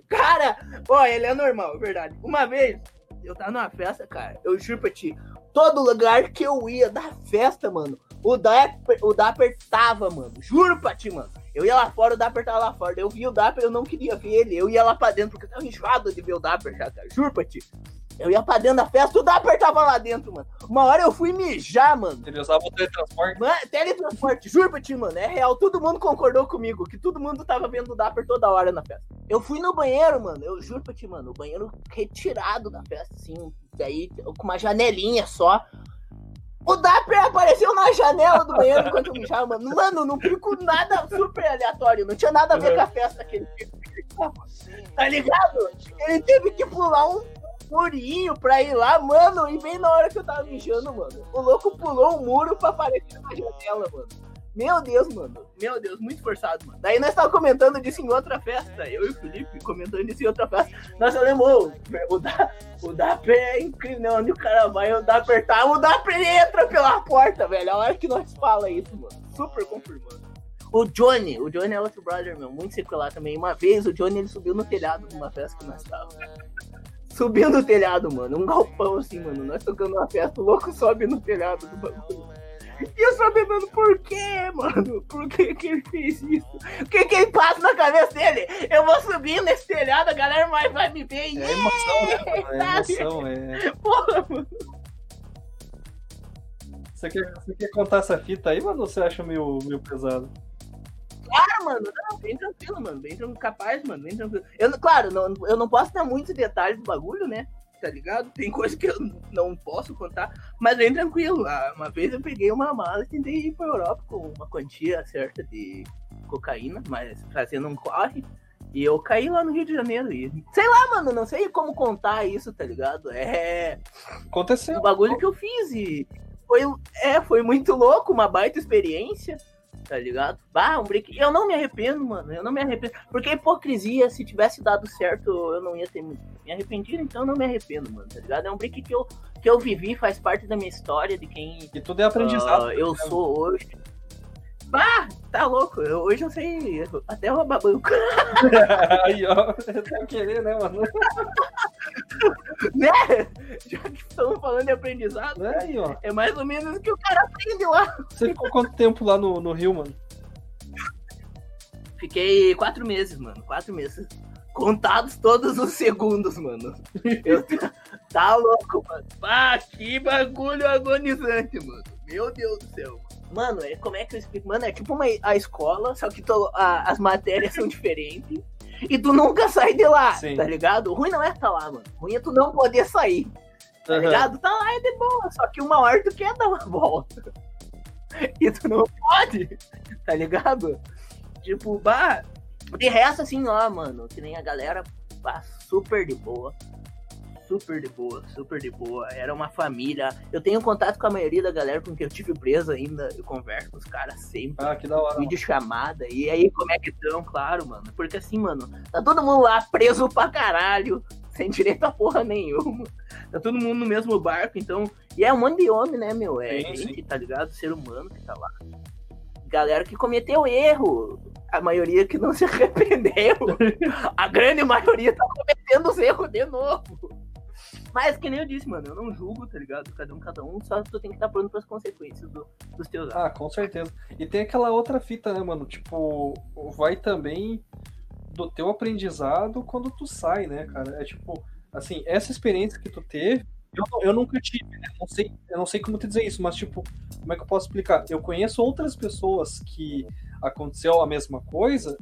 Cara, ó, ele é normal, é verdade. Uma vez, eu tava numa festa, cara, eu juro pra ti, todo lugar que eu ia da festa, mano, o Dapper, o Dapper tava, mano, juro pra ti, mano. Eu ia lá fora, o Dapper tava lá fora. Eu vi o Dapper, eu não queria ver ele. Eu ia lá pra dentro, porque eu tava enjoado de ver o Dapper já, cara. Juro pra ti. Eu ia pra dentro da festa, o Dapper tava lá dentro, mano. Uma hora eu fui mijar, mano. Ele usava o teletransporte? Mano, teletransporte, juro pra ti, mano. É real, todo mundo concordou comigo, que todo mundo tava vendo o Dapper toda hora na festa. Eu fui no banheiro, mano, eu juro pra ti, mano. O banheiro retirado da festa, assim. Daí, com uma janelinha só. O Dapper apareceu na janela do banheiro enquanto eu mijava, mano. Mano, não fico nada super aleatório. Não tinha nada a ver com a festa que ele Tá ligado? Ele teve que pular um murinho pra ir lá, mano. E bem na hora que eu tava mijando, mano. O louco pulou um muro pra aparecer na janela, mano. Meu Deus, mano. Meu Deus, muito forçado, mano. Daí nós tava comentando disso em outra festa. Eu e o Felipe comentando disso em outra festa. Nós falamos, o, da, o Dapper é incrível, né? Onde o cara vai, o Dapper tá, o Dapper entra pela porta, velho. A hora que nós fala isso, mano. Super confirmando. O Johnny, o Johnny é outro brother, meu, muito sequelado também. Uma vez o Johnny ele subiu no telhado de uma festa que nós tava. Subiu no telhado, mano. Um galpão assim, mano. Nós tocando uma festa, o louco sobe no telhado do bagulho. E eu só pensando, por quê, mano? Por que, que ele fez isso? O que, que ele passa na cabeça dele? Eu vou subir nesse telhado, a galera vai, vai me ver. É yeah! emoção, né? É emoção, é. Porra, mano. Você quer, você quer contar essa fita aí, mano, ou você acha meio, meio pesado? Claro, mano, não, bem tranquilo, mano, bem tranquilo, capaz, mano, bem tranquilo. Eu, claro, não, eu não posso dar muitos detalhes do bagulho, né? Tá ligado? Tem coisa que eu não posso contar, mas bem tranquilo. Ah, uma vez eu peguei uma mala e tentei ir pra Europa com uma quantia certa de cocaína, mas fazendo um corre. E eu caí lá no Rio de Janeiro. E, sei lá, mano, não sei como contar isso, tá ligado? É. Aconteceu. O bagulho que eu fiz. E foi, é, foi muito louco, uma baita experiência tá ligado? Bah, um break. Eu não me arrependo, mano. Eu não me arrependo. Porque a hipocrisia, se tivesse dado certo, eu não ia ter me arrependido, então eu não me arrependo, mano, tá ligado? É um break que eu, que eu vivi, faz parte da minha história, de quem. E tudo é aprendizado. Uh, eu sou hoje. Bah, tá louco. Eu, hoje eu sei até roubar banco. Aí, ó. Tá querendo, né, mano? né? Já que estamos falando de aprendizado, é, aí, ó. é mais ou menos o que o cara aprende lá. Você ficou quanto tempo lá no, no Rio, mano? Fiquei quatro meses, mano. Quatro meses. Contados todos os segundos, mano. Eu, tá louco, mano. Ah, que bagulho agonizante, mano. Meu Deus do céu. Mano, é, como é que eu explico? Mano, é tipo uma, a escola, só que to, a, as matérias são diferentes. E tu nunca sai de lá, Sim. tá ligado? O ruim não é estar tá lá, mano. O ruim é tu não poder sair. Tá uhum. ligado? Tá lá é de boa, só que uma hora tu quer dar uma volta. E tu não pode, tá ligado? Tipo, bah. De resto, assim, ó, mano, que nem a galera, bah, super de boa super de boa, super de boa. Era uma família. Eu tenho contato com a maioria da galera com quem eu tive preso ainda. Eu converso com os caras sempre. Ah, que da hora. Vídeo chamada. E aí, como é que estão? Claro, mano. Porque assim, mano, tá todo mundo lá preso pra caralho. Sem direito a porra nenhuma. Tá todo mundo no mesmo barco, então. E é um monte de homem, né, meu? É sim, gente, sim. tá ligado? Ser humano que tá lá. Galera que cometeu erro a maioria que não se arrependeu. A grande maioria tá cometendo os erros de novo. Mas que nem eu disse, mano, eu não julgo, tá ligado? Cada um, cada um, só tu tem que estar tá pronto pras consequências do, dos teus atos. Ah, com certeza. E tem aquela outra fita, né, mano? Tipo, vai também do teu aprendizado quando tu sai, né, cara? É tipo, assim, essa experiência que tu teve, eu, eu nunca tive, né? Não sei, eu não sei como te dizer isso, mas tipo, como é que eu posso explicar? Eu conheço outras pessoas que aconteceu a mesma coisa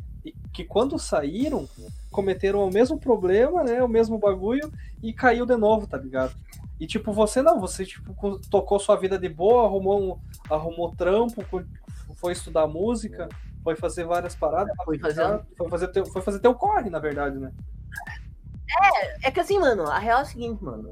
que quando saíram cometeram o mesmo problema, né? O mesmo bagulho e caiu de novo, tá ligado? E tipo, você não, você tipo, tocou sua vida de boa, arrumou, um, arrumou trampo, foi estudar música, foi fazer várias paradas. Foi fazer, foi fazer, teu, foi fazer teu corre, na verdade, né? É, é que assim, mano, a real é a seguinte, mano.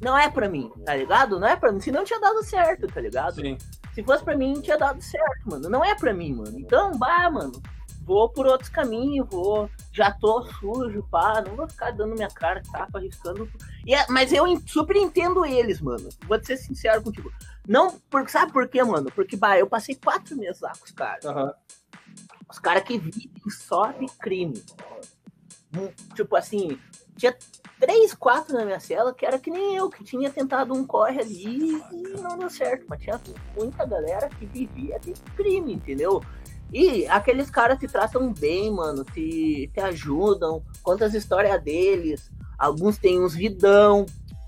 Não é pra mim, tá ligado? Não é pra mim. Se não tinha dado certo, tá ligado? Sim. Se fosse pra mim, tinha dado certo, mano. Não é pra mim, mano. Então, bah, mano vou por outros caminhos, vou. Já tô sujo, pá, não vou ficar dando minha cara, tapa, arriscando. E é, mas eu super entendo eles, mano. Vou te ser sincero contigo. Não, porque, sabe por quê, mano? Porque, bah, eu passei quatro meses lá com os caras. Uhum. Os caras que vivem só de crime. Tipo assim, tinha três, quatro na minha cela que era que nem eu, que tinha tentado um corre ali e não deu certo. Mas tinha muita galera que vivia de crime, entendeu? E aqueles caras te tratam bem, mano, te, te ajudam, conta as histórias deles. Alguns têm uns vidão.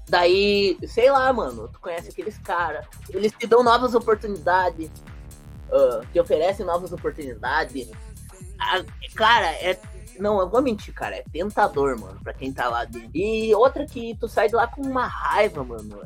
Daí, sei lá, mano, tu conhece aqueles caras. Eles te dão novas oportunidades. Uh, te oferecem novas oportunidades. Ah, cara, é. Não, eu vou mentir, cara. É tentador, mano, pra quem tá lá dentro. E outra que tu sai de lá com uma raiva, mano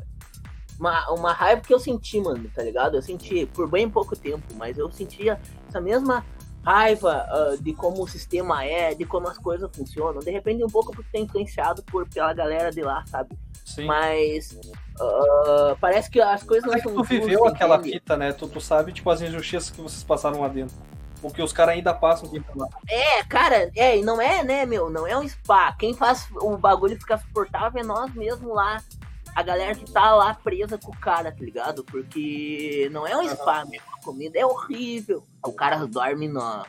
uma, uma raiva que eu senti, mano, tá ligado? Eu senti por bem pouco tempo, mas eu sentia essa mesma raiva uh, de como o sistema é, de como as coisas funcionam. De repente, um pouco porque tem influenciado por, pela galera de lá, sabe? Sim. Mas uh, parece que as coisas Mas não é que tu viveu aquela entende? fita, né? Tu, tu sabe, tipo, as injustiças que vocês passaram lá dentro. Porque os caras ainda passam tempo lá. É, cara, é, e não é, né, meu? Não é um spa. Quem faz o bagulho ficar suportável é nós mesmo lá a galera que tá lá presa com o cara, tá ligado? Porque não é um spa, mesmo. A comida é horrível. O cara dorme na.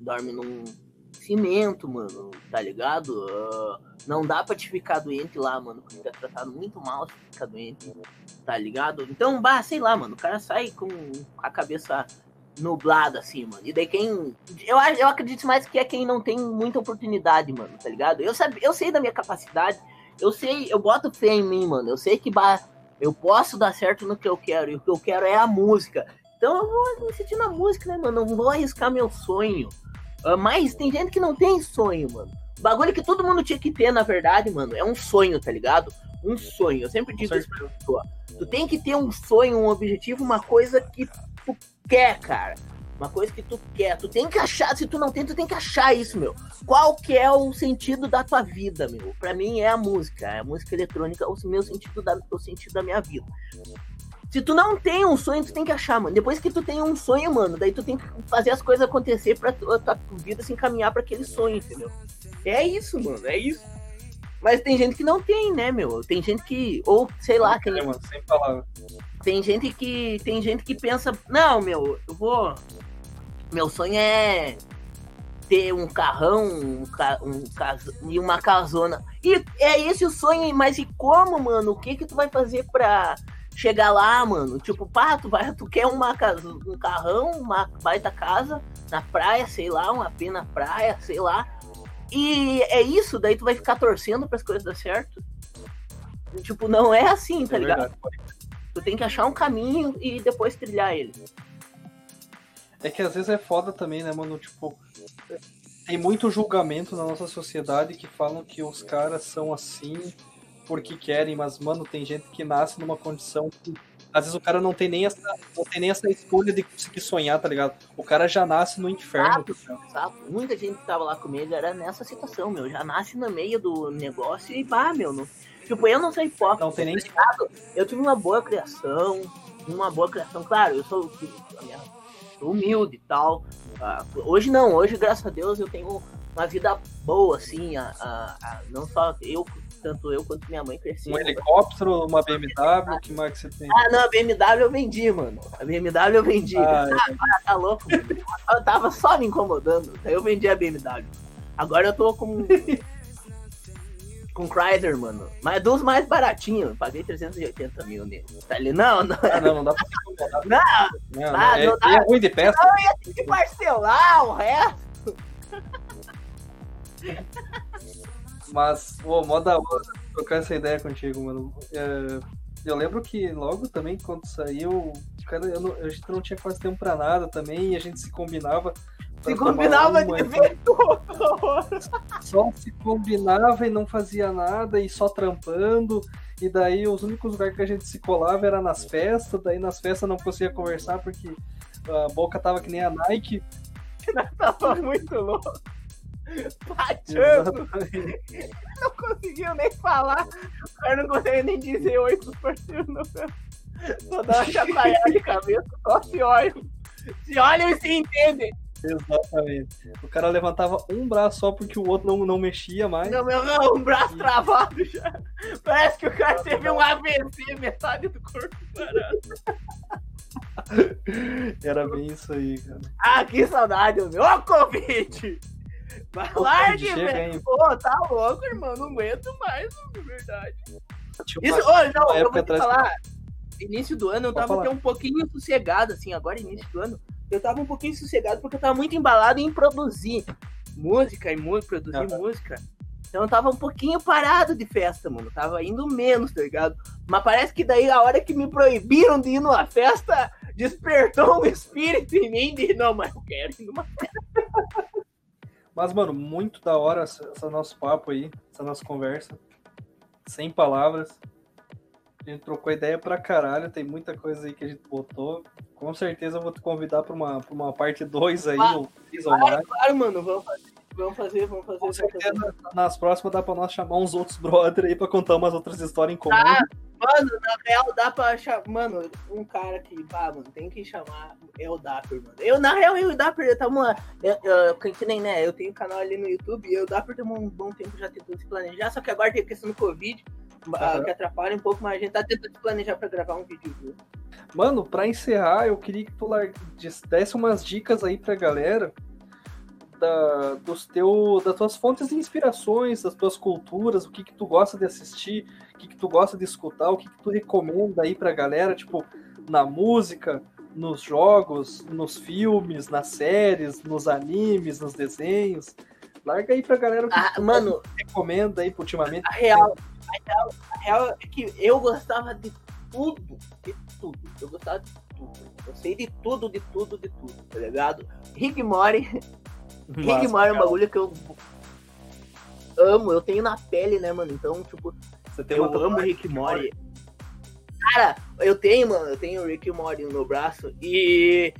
dorme num cimento, mano, tá ligado? Uh, não dá pra te ficar doente lá, mano, porque é tratado muito mal se ficar doente, tá ligado? Então, bah, sei lá, mano, o cara sai com a cabeça nublada, assim, mano. E daí quem. Eu, eu acredito mais que é quem não tem muita oportunidade, mano, tá ligado? Eu, sabe, eu sei da minha capacidade eu sei, eu boto fé em mim, mano. Eu sei que eu posso dar certo no que eu quero. E o que eu quero é a música. Então eu vou insistir na música, né, mano? Não vou arriscar meu sonho. Uh, mas tem gente que não tem sonho, mano. bagulho que todo mundo tinha que ter, na verdade, mano, é um sonho, tá ligado? Um sonho. Eu sempre digo isso pra pessoa. Tu tem que ter um sonho, um objetivo, uma coisa que tu quer, cara. Uma coisa que tu quer. Tu tem que achar, se tu não tem, tu tem que achar isso, meu. Qual que é o sentido da tua vida, meu? Pra mim é a música. É a música eletrônica, o meu sentido da, o sentido da minha vida. Se tu não tem um sonho, tu tem que achar, mano. Depois que tu tem um sonho, mano, daí tu tem que fazer as coisas acontecer pra tua, tua vida se encaminhar para aquele sonho, entendeu? É isso, mano, é isso. Mas tem gente que não tem, né, meu? Tem gente que. Ou, sei lá, tem. É, mano, sem palavras. Tem gente que. Tem gente que pensa, não, meu, eu vou. Meu sonho é ter um carrão um, ca... um cas... e uma casona. E é esse o sonho, mas e como, mano? O que que tu vai fazer pra chegar lá, mano? Tipo, pá, tu, vai, tu quer uma casa, um carrão, uma baita casa na praia, sei lá, uma pena na praia, sei lá. E é isso, daí tu vai ficar torcendo para as coisas dar certo. Tipo, não é assim, tá é ligado? Verdade. Tu tem que achar um caminho e depois trilhar ele. É que às vezes é foda também, né, mano? Tipo, tem muito julgamento na nossa sociedade que falam que os caras são assim porque querem, mas, mano, tem gente que nasce numa condição que. Às vezes o cara não tem nem essa, não tem nem essa escolha de conseguir sonhar, tá ligado? O cara já nasce no inferno. Exato, tá exato. Muita gente que tava lá comigo era nessa situação, meu. Já nasce no meio do negócio e pá, meu. Não... Tipo, eu não sou hipócrita. Não tem nem. Tá eu tive uma boa criação, uma boa criação. Claro, eu sou, sou humilde e tal. Uh, hoje não, hoje, graças a Deus, eu tenho uma vida boa, assim. A, a, a não só eu tanto eu quanto minha mãe cresceram. Um helicóptero, uma BMW, o que mais que você tem? Ah, não, a BMW eu vendi, mano. A BMW eu vendi. Ah, ah tá louco? eu tava só me incomodando. Aí eu vendi a BMW. Agora eu tô com. com Chrysler, mano. Mas dos mais baratinhos. Paguei 380 mil nele. Tá ali? Não, não. Ah, não, não dá pra se incomodar. Não, não, não, ah, é, não dá. é ruim de peça. Não, ia ter que parcelar o resto. Mas, pô, mó da hora trocar essa ideia contigo, mano. É, eu lembro que logo também, quando saiu, cara, eu não, a gente não tinha quase tempo pra nada também, e a gente se combinava. Se combinava de ver Só se combinava e não fazia nada, e só trampando. E daí os únicos lugares que a gente se colava era nas festas, daí nas festas não conseguia conversar porque a boca tava que nem a Nike. tava muito louco. Pachando. Não conseguiu nem falar. O cara não conseguia nem dizer oi pros parceiros. Não. Só dá uma chacoalhada de cabeça, só se olham. Se olham e se entendem. Exatamente. O cara levantava um braço só porque o outro não, não mexia mais. Não, meu, não, um braço travado já. Parece que o cara teve um AVC, metade do corpo parado. Era bem isso aí, cara. Ah, que saudade, meu. Ô, Covid! Largue, velho. Pô, tá louco, irmão. Não aguento mais, de verdade. Isso, oh, não, eu vou te falar. Início do ano eu tava até um pouquinho sossegado, assim, agora início do ano. Eu tava um pouquinho sossegado porque eu tava muito embalado em produzir música e música, produzir música. Então eu tava um pouquinho parado de festa, mano. Tava indo menos, tá ligado? Mas parece que daí a hora que me proibiram de ir numa festa, despertou um espírito em mim de não, mas eu quero ir numa festa. Mas, mano, muito da hora esse nosso papo aí, essa nossa conversa. Sem palavras. A gente trocou ideia pra caralho, tem muita coisa aí que a gente botou. Com certeza eu vou te convidar pra uma, pra uma parte 2 aí, ah, ou 3 ou mais. Claro, mano, vamos fazer. Vamos fazer, vamos fazer. Com certeza, nas próximas dá pra nós chamar uns outros brother aí pra contar umas outras histórias em comum. Ah, mano, na real dá pra chamar. Mano, um cara que, pá, mano, tem que chamar é o Dapper, mano. Eu, na real, eu e o Dapper, tamo lá. Eu, eu, que nem, né? Eu tenho um canal ali no YouTube e eu e o Dapper temos um bom tempo já tentando se planejar, só que agora tem a questão do Covid. Uhum. que atrapalha um pouco, mas a gente tá tentando se planejar pra gravar um vídeo. Viu? Mano, pra encerrar, eu queria que tu desse umas dicas aí pra galera da, dos teu, das tuas fontes de inspirações, das tuas culturas, o que que tu gosta de assistir, o que que tu gosta de escutar, o que que tu recomenda aí pra galera, tipo, na música, nos jogos, nos filmes, nas séries, nos animes, nos desenhos. Larga aí pra galera o que ah, mano, recomenda aí ultimamente. A real, a real, a real é que eu gostava de tudo, de tudo. Eu gostava de tudo. Eu sei de tudo, de tudo, de tudo, tá ligado? Rick Mori Rick Mori é um bagulho que eu. amo, eu tenho na pele, né, mano? Então, tipo, eu amo Rick Mori. Cara, eu tenho, mano, eu tenho Rick Mori no meu braço e.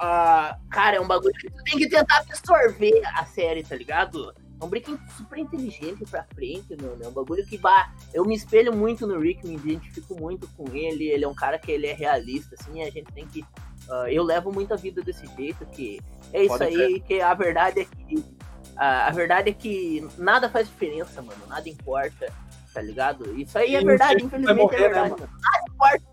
Uh, cara, é um bagulho que tu tem que tentar absorver a série, tá ligado? É um Rick super inteligente pra frente, mano. É um bagulho que, bah, eu me espelho muito no Rick, me identifico muito com ele. Ele é um cara que ele é realista, assim, a gente tem que. Uh, eu levo muito a vida desse jeito, que é isso Pode aí, que a verdade é que. A, a verdade é que nada faz diferença, mano. Nada importa, tá ligado? Isso aí é verdade, infelizmente é morrer, é verdade. Né, mano? Importa.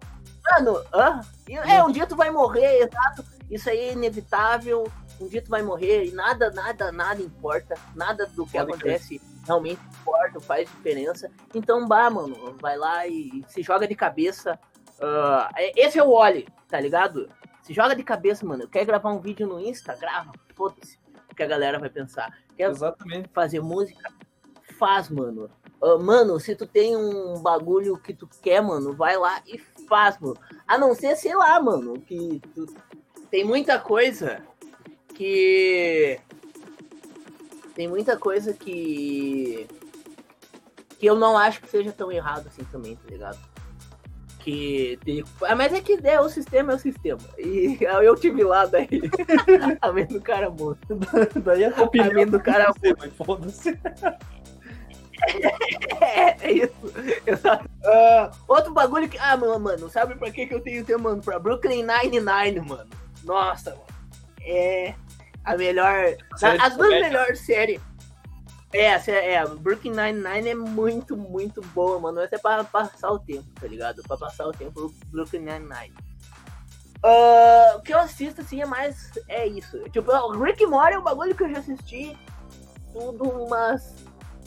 Mano, hã? é, um dia tu vai morrer, exato. Isso aí é inevitável. Um dia tu vai morrer e nada, nada, nada importa. Nada do que Pode acontece crer. realmente importa, faz diferença. Então, bah, mano, vai lá e se joga de cabeça. Uh, esse é o Oli, tá ligado? Se joga de cabeça, mano. Quer gravar um vídeo no Insta? Grava. Foda-se. O que a galera vai pensar. Quer Exatamente. fazer música? Faz, mano. Uh, mano, se tu tem um bagulho que tu quer, mano, vai lá e faz, mano. A não ser, sei lá, mano, que tu... tem muita coisa que. Tem muita coisa que. Que eu não acho que seja tão errado assim também, tá ligado? que tem... Ah, mas é que é, o sistema é o sistema. E eu tive lá daí. a mente do cara morto. daí a opinião a do cara morto. Foda-se. É, é isso. Uh, outro bagulho que. Ah, mano, mano, sabe pra que, que eu tenho tempo, mano? Pra Brooklyn Nine-Nine, mano. Nossa, mano. É a melhor. as duas melhores séries é, é, Brooklyn Nine-Nine é muito, muito boa, mano. Essa é pra passar o tempo, tá ligado? Pra passar o tempo, Brooklyn Nine-Nine. Uh, o que eu assisto, assim, é mais... É isso. Tipo, o Rick Mori é um bagulho que eu já assisti tudo umas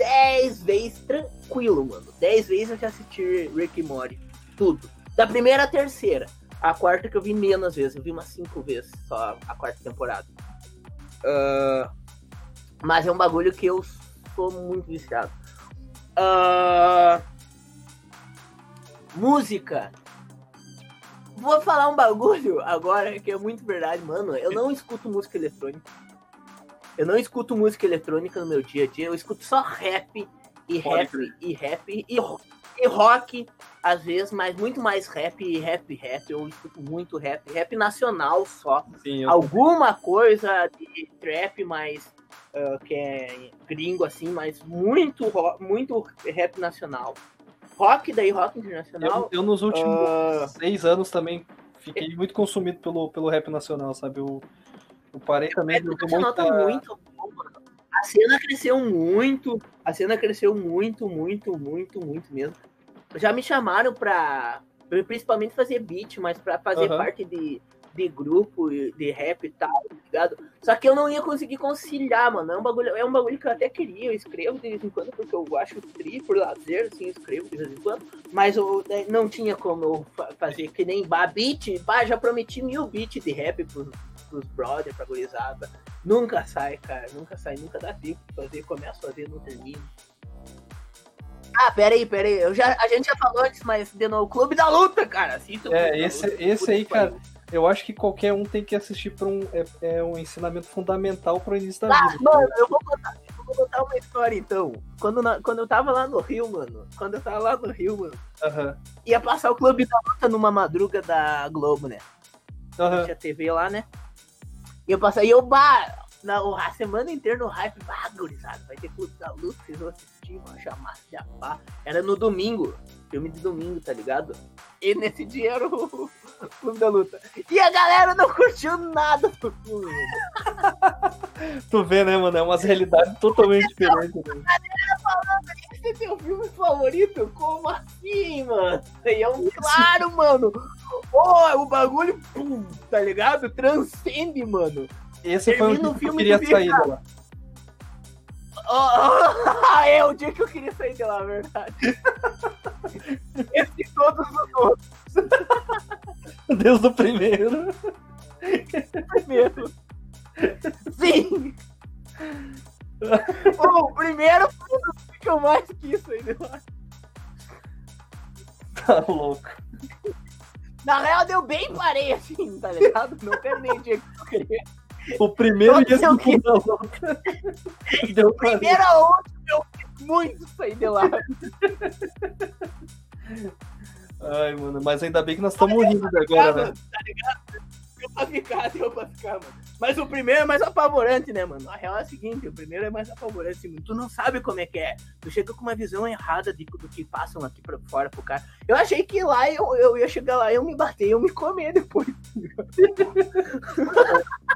10 vezes tranquilo, mano. 10 vezes eu já assisti Rick Mori. Tudo. Da primeira à terceira. A quarta que eu vi menos vezes. Eu vi umas 5 vezes só a quarta temporada. Uh, mas é um bagulho que eu sou muito viciado. Uh... Música. Vou falar um bagulho agora que é muito verdade, mano. Eu não escuto música eletrônica. Eu não escuto música eletrônica no meu dia a dia. Eu escuto só rap e rap e rap e, e rock às vezes, mas muito mais rap e rap rap. Eu escuto muito rap, rap nacional só. Sim, Alguma coisa de trap, mas uh, que é gringo, assim, mas muito, muito rap nacional. Rock, daí rock internacional. Eu, eu nos últimos uh... seis anos também fiquei muito consumido pelo, pelo rap nacional, sabe? Eu, eu parei também. O rap nacional tá muito A cena cresceu muito, a cena cresceu muito, muito, muito, muito mesmo. Já me chamaram pra, principalmente fazer beat, mas pra fazer uhum. parte de de grupo, de rap e tal, tá ligado? Só que eu não ia conseguir conciliar, mano. É um bagulho, é um bagulho que eu até queria, eu escrevo de vez em quando, porque eu acho tri por lazer, assim, escrevo de vez em quando. Mas eu né, não tinha como eu fazer que nem bah, beat, bah, já prometi mil beats de rap pros, pros brothers, pra gurizada. Nunca sai, cara, nunca sai, nunca dá tempo de fazer, começo a fazer, não termino. Ah, pera aí, pera aí. Eu já, a gente já falou antes, mas de novo, Clube da Luta, cara. Assista é, esse, esse aí, cara, eu acho que qualquer um tem que assistir para um, é, é, um ensinamento fundamental para o início da ah, vida. Mano, eu vou, contar, eu vou contar uma história então. Quando, na, quando eu tava lá no Rio, mano. Quando eu tava lá no Rio, mano. Uhum. Ia passar o Clube da Luta numa madruga da Globo, né? Uhum. Tinha TV lá, né? E eu passei, e eu, bah, na, a semana inteira no hype, bah, gurizada, vai ter da Luta, vocês vão de apá. Era no domingo, filme de domingo, tá ligado? E nesse dia era o Clube da Luta. E a galera não curtiu nada do filme. tu vê, né, mano? É umas realidades totalmente diferentes. Né? A galera falando, esse é teu filme favorito? Como assim, mano? E é um claro, mano. Pô, o bagulho, pum, tá ligado? Transcende, mano. Esse foi o que eu queria sair lá. Oh, é o dia que eu queria sair de lá, verdade. Esse todos os outros. Desde o primeiro. Primeiro. Sim! oh, o primeiro foi o que eu mais quis sair de lá. Tá louco. Na real, deu bem parei assim, tá ligado? Não perdi o dia que eu queria. O primeiro e esse da outra. Deu o primeiro a último eu muito sair de lá. Ai, mano, mas ainda bem que nós estamos rindo agora, né? Tá ligado? Deu pra ficar, deu pra ficar, mano. Mas o primeiro é mais apavorante, né, mano? A real é a seguinte, o primeiro é mais apavorante, mano. Tu não sabe como é que é. Tu chega com uma visão errada de, do que passam aqui pra fora pro cara. Eu achei que lá eu, eu ia chegar lá, eu me bater, eu me comer depois.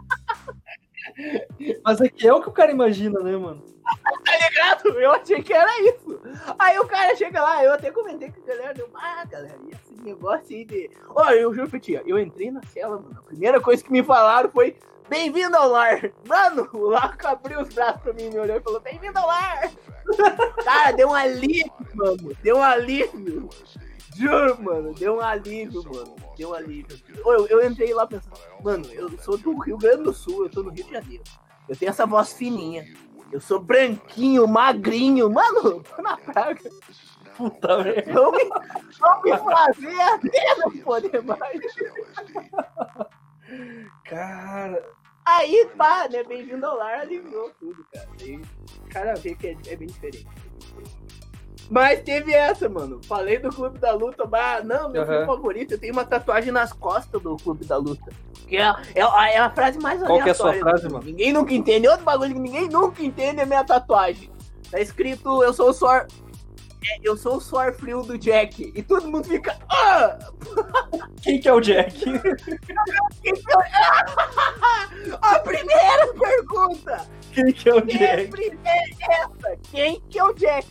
Mas é que é o que o cara imagina, né, mano? tá ligado? Eu achei que era isso. Aí o cara chega lá, eu até comentei com a galera, deu, ah, galera, e esse negócio aí de. Olha, eu juro pra ti, eu entrei na cela, mano. A primeira coisa que me falaram foi. Bem-vindo ao lar! Mano, o Laco abriu os braços pra mim, me olhou e falou: Bem-vindo ao lar! Cara, deu um alívio, mano. Deu um alívio. Juro, mano, deu um alívio, mano. Deu um alívio. Eu, eu entrei lá pensando, mano, eu sou do Rio Grande do Sul, eu tô no Rio de Janeiro. Eu tenho essa voz fininha. Eu sou branquinho, magrinho. Mano, tô na praga. Puta merda. Não me, não me fazer até não poder mais. Cara. Aí, pá, né? Bem-vindo ao lar, aliviou tudo, cara. Aí o cara vê que é, é bem diferente. Mas teve essa, mano. Falei do Clube da Luta, mas não, meu Uhum. filme favorito. Eu tenho uma tatuagem nas costas do Clube da Luta. Que é, é, a- é a frase mais Qual que é a sua do frase, mano? Ninguém nunca entende. Outro bagulho que ninguém nunca entende é minha tatuagem. Tá escrito, eu sou o suor... é, eu sou o suor frio do Jack. E todo mundo fica... Ah! Quem que é o Jack? A primeira pergunta Quem que é o Jack? sempre é essa. Quem que é o Jack?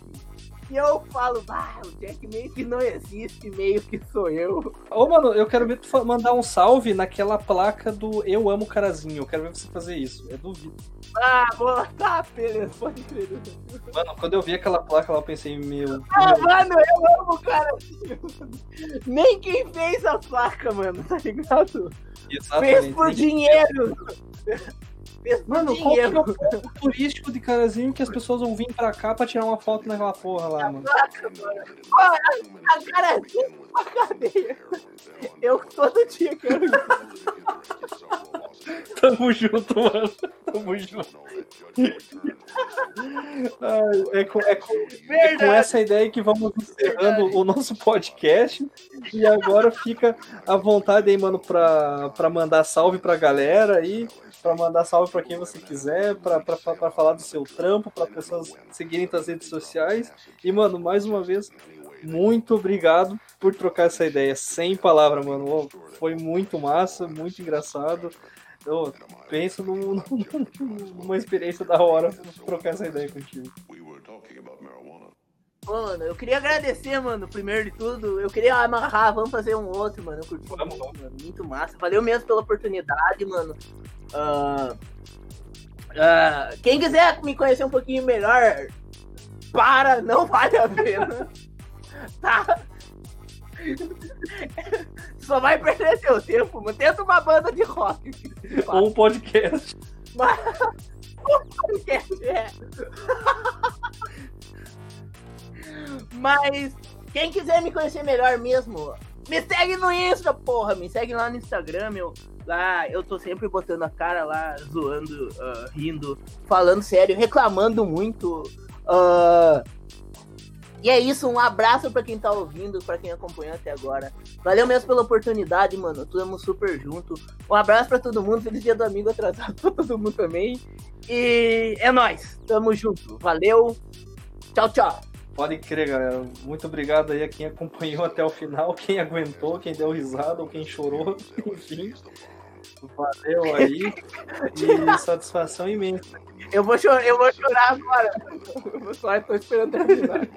E eu falo, ah, o Jack meio que não existe, meio que sou eu. Ô, mano, eu quero ver tu mandar um salve naquela placa do Eu Amo Carazinho. Eu quero ver você fazer isso. Eu duvido. Ah, vou tá, beleza, pode crer. Mano, quando eu vi aquela placa lá, eu pensei, meu. Ah, meu mano, eu amo o cara. Nem quem fez a placa, mano, tá ligado? Fez exatamente. por dinheiro. Por Mano, qual que é o ponto turístico de Carazinho que as pessoas vão vir pra cá pra tirar uma foto naquela porra lá, mano? Pô, a, a cara pra cadeia. Eu todo dia quero ir. Tamo junto, mano. Tamo junto. Ai, é, com, é, com, é com essa ideia que vamos encerrando o nosso podcast. E agora fica à vontade aí, mano, pra, pra mandar salve pra galera aí, pra mandar salve pra quem você quiser, pra falar do seu trampo, pra pessoas seguirem as redes sociais. E, mano, mais uma vez, muito obrigado por trocar essa ideia. Sem palavra, mano. Foi muito massa, muito engraçado. Eu penso num- num- numa experiência da hora trocar essa ideia contigo. Mano, eu queria agradecer, mano, primeiro de tudo. Eu queria amarrar, vamos fazer um outro, mano. Eu curti Vamos, muito, mano. Muito massa. Valeu mesmo pela oportunidade, mano. Ah, ah, quem quiser me conhecer um pouquinho melhor, para, não vale a pena. Tá? Só vai perder seu tempo, mano. Tenta uma banda de rock. Ou um podcast. Mas... o podcast é. Mas quem quiser me conhecer melhor mesmo, me segue no Insta, porra. Me segue lá no Instagram, meu. Lá eu tô sempre botando a cara lá, zoando, ah, rindo, falando sério, reclamando muito. ah, e é isso, um abraço pra quem tá ouvindo, pra quem acompanhou até agora. Valeu mesmo pela oportunidade, mano. Tamo super junto. Um abraço pra todo mundo. Feliz dia do amigo atrasado pra todo mundo também. E é nóis. Tamo junto. Valeu. Tchau, tchau. Pode crer, galera. Muito obrigado aí a quem acompanhou até o final, quem aguentou, quem deu risada ou quem chorou, enfim. Valeu aí. E satisfação imensa. Eu vou, chorar, eu vou chorar agora. Eu só tô esperando terminar.